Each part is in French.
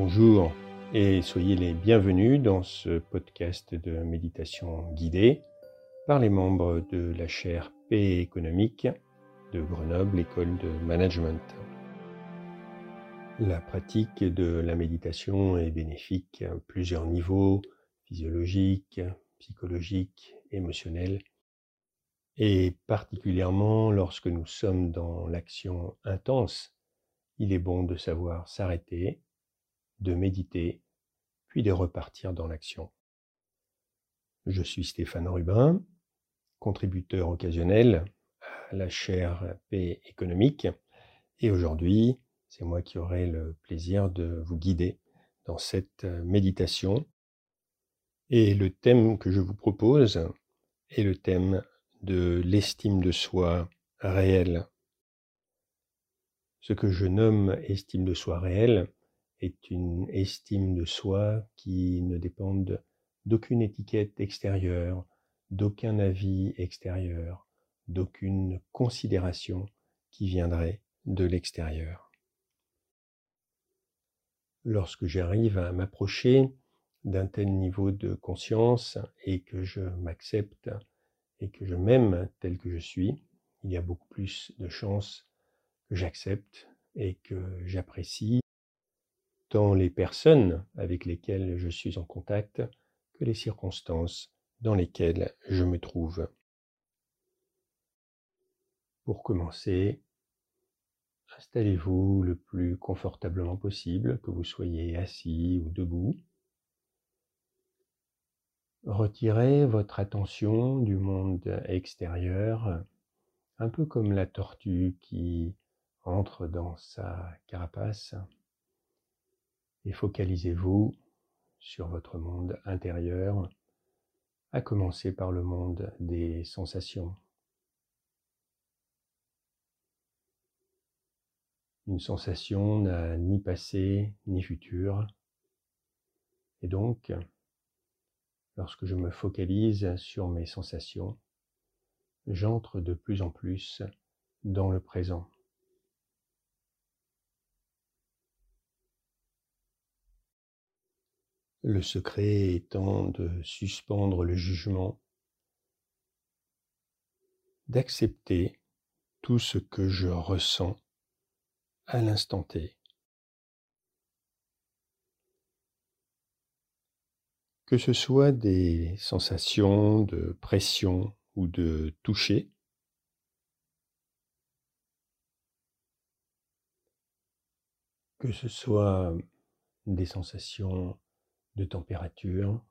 Bonjour et soyez les bienvenus dans ce podcast de méditation guidée par les membres de la chaire Paix économique de Grenoble École de Management. La pratique de la méditation est bénéfique à plusieurs niveaux, physiologiques, psychologiques, émotionnels, et particulièrement lorsque nous sommes dans l'action intense, il est bon de savoir s'arrêter de méditer, puis de repartir dans l'action. Je suis Stéphane Rubin, contributeur occasionnel à la chaire Paix économique, et aujourd'hui, c'est moi qui aurai le plaisir de vous guider dans cette méditation. Et le thème que je vous propose est le thème de l'estime de soi réelle. Ce que je nomme estime de soi réelle, est une estime de soi qui ne dépend d'aucune étiquette extérieure, d'aucun avis extérieur, d'aucune considération qui viendrait de l'extérieur. Lorsque j'arrive à m'approcher d'un tel niveau de conscience et que je m'accepte et que je m'aime tel que je suis, il y a beaucoup plus de chances que j'accepte et que j'apprécie tant les personnes avec lesquelles je suis en contact que les circonstances dans lesquelles je me trouve. Pour commencer, installez-vous le plus confortablement possible, que vous soyez assis ou debout. Retirez votre attention du monde extérieur, un peu comme la tortue qui entre dans sa carapace et focalisez-vous sur votre monde intérieur, à commencer par le monde des sensations. Une sensation n'a ni passé ni futur, et donc, lorsque je me focalise sur mes sensations, j'entre de plus en plus dans le présent. Le secret étant de suspendre le jugement, d'accepter tout ce que je ressens à l'instant T. Que ce soit des sensations de pression ou de toucher, que ce soit des sensations de température.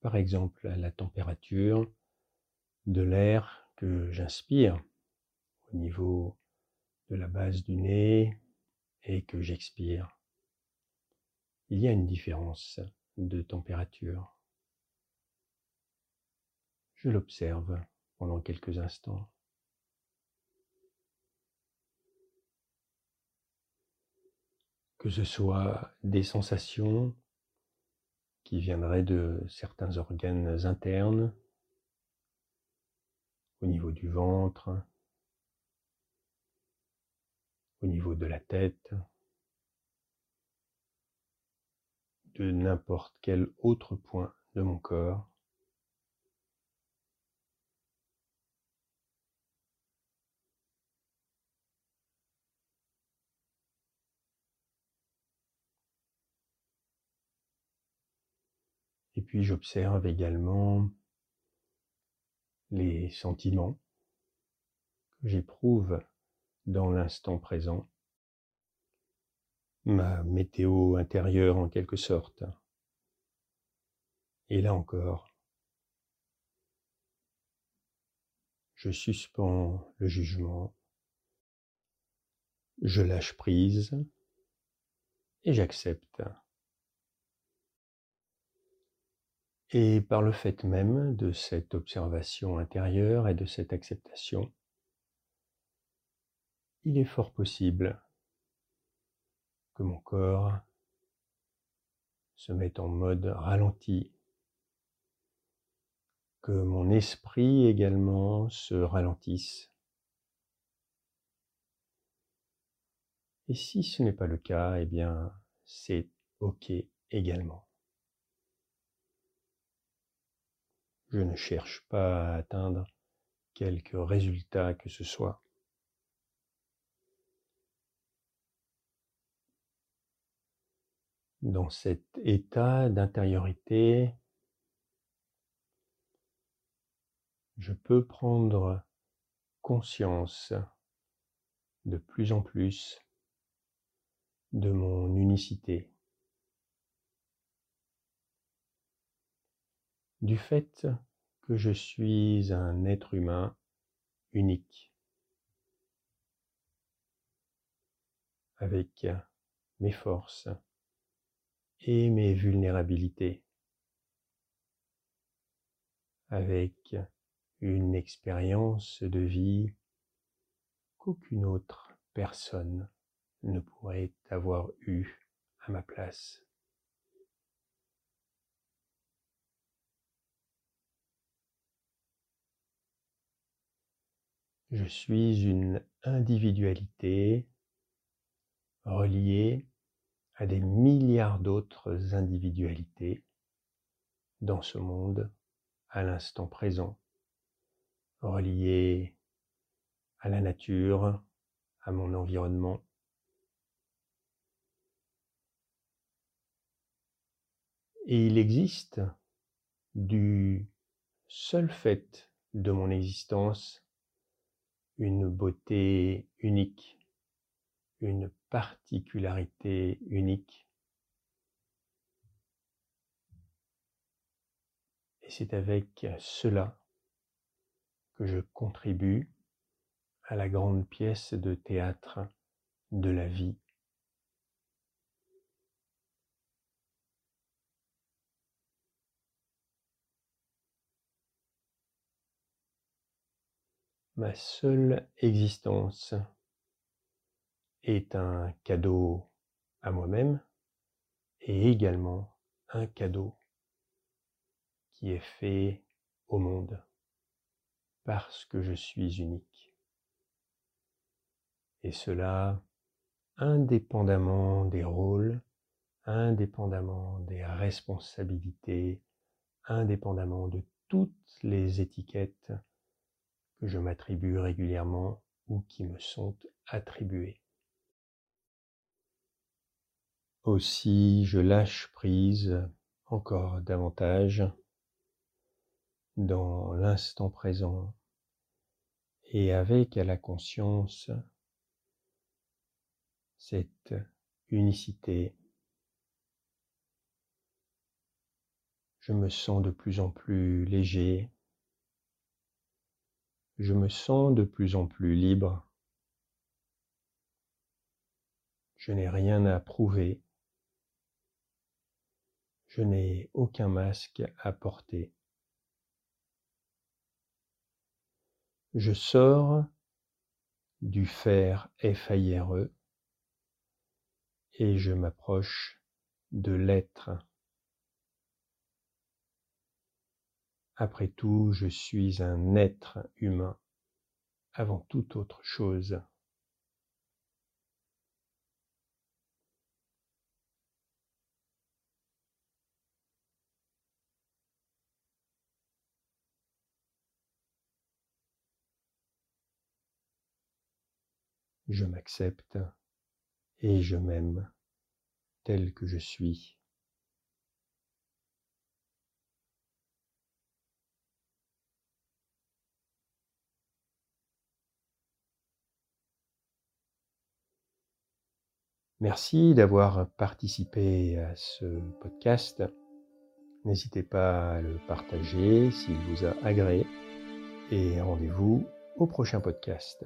Par exemple, la température de l'air que j'inspire au niveau de la base du nez et que j'expire. Il y a une différence de température. Je l'observe pendant quelques instants. Que ce soit des sensations qui viendraient de certains organes internes, au niveau du ventre, au niveau de la tête, de n'importe quel autre point de mon corps. Et puis j'observe également les sentiments que j'éprouve dans l'instant présent, ma météo intérieure en quelque sorte. Et là encore, je suspends le jugement, je lâche prise et j'accepte. Et par le fait même de cette observation intérieure et de cette acceptation, il est fort possible que mon corps se mette en mode ralenti, que mon esprit également se ralentisse, Et si ce n'est pas le cas, eh bien, c'est OK également. Je ne cherche pas à atteindre quelque résultat que ce soit. Dans cet état d'intériorité, je peux prendre conscience de plus en plus de mon unicité, du fait que je suis un être humain unique, avec mes forces et mes vulnérabilités, avec une expérience de vie qu'aucune autre personne ne pourrait avoir eu à ma place. Je suis une individualité reliée à des milliards d'autres individualités dans ce monde à l'instant présent relié à la nature, à mon environnement. Et il existe, du seul fait de mon existence, une beauté unique, une particularité unique. Et c'est avec cela que je contribue à la grande pièce de théâtre de la vie. Ma seule existence est un cadeau à moi-même et également un cadeau qui est fait au monde parce que je suis unique. Et cela indépendamment des rôles, indépendamment des responsabilités, indépendamment de toutes les étiquettes je m'attribue régulièrement ou qui me sont attribuées. Aussi, je lâche prise encore davantage dans l'instant présent et avec à la conscience cette unicité. Je me sens de plus en plus léger, je me sens de plus en plus libre, je n'ai rien à prouver, je n'ai aucun masque à porter. Je sors du faire FIRE et je m'approche de l'être. Après tout, je suis un être humain avant toute autre chose. je m'accepte et je m'aime tel que je suis. Merci d'avoir participé à ce podcast. N'hésitez pas à le partager s'il vous a agréé et rendez-vous au prochain podcast.